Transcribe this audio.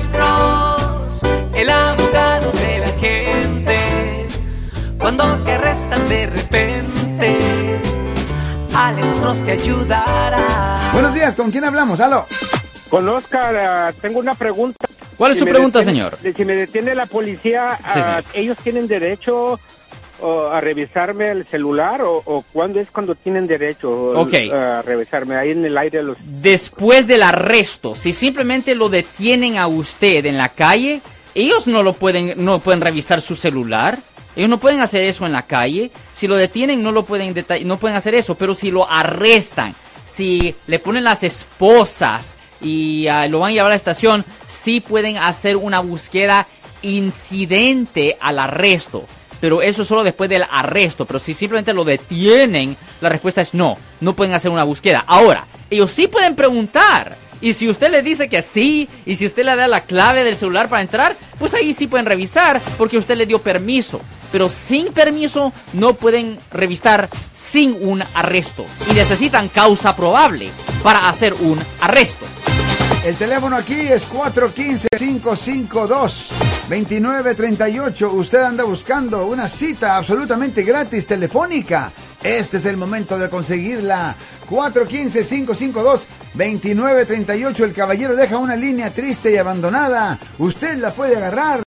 Alex Cross, el abogado de la gente. Cuando te arrestan de repente, Alex Cross te ayudará. Buenos días, ¿con quién hablamos? ¡Halo! Con Oscar, ah, tengo una pregunta. ¿Cuál es Si su pregunta, detiene- señor? de- Si me detiene la policía, Sí, señor. ¿ellos tienen derecho a revisarme el celular o, o cuándo es cuando tienen derecho Ok. a revisarme ahí en el aire los Después del arresto, si simplemente lo detienen a usted en la calle, ellos no lo pueden, no pueden revisar su celular. Ellos no pueden hacer eso en la calle. Si lo detienen, no lo pueden no pueden hacer eso. Pero si lo arrestan, si le ponen las esposas y ah, lo van a llevar a la estación, sí pueden hacer una búsqueda incidente al arresto. Pero eso solo después del arresto. Pero si simplemente lo detienen, la respuesta es no. No pueden hacer una búsqueda. Ahora, ellos sí pueden preguntar. Y si usted le dice que sí, y si usted le da la clave del celular para entrar, pues ahí sí pueden revisar porque usted le dio permiso. Pero sin permiso no pueden revisar sin un arresto. Y necesitan causa probable para hacer un arresto. El teléfono aquí es 415-552-2938. Usted anda buscando una cita absolutamente gratis telefónica. Este es el momento de conseguirla. 415-552-2938. El caballero deja una línea triste y abandonada. Usted la puede agarrar.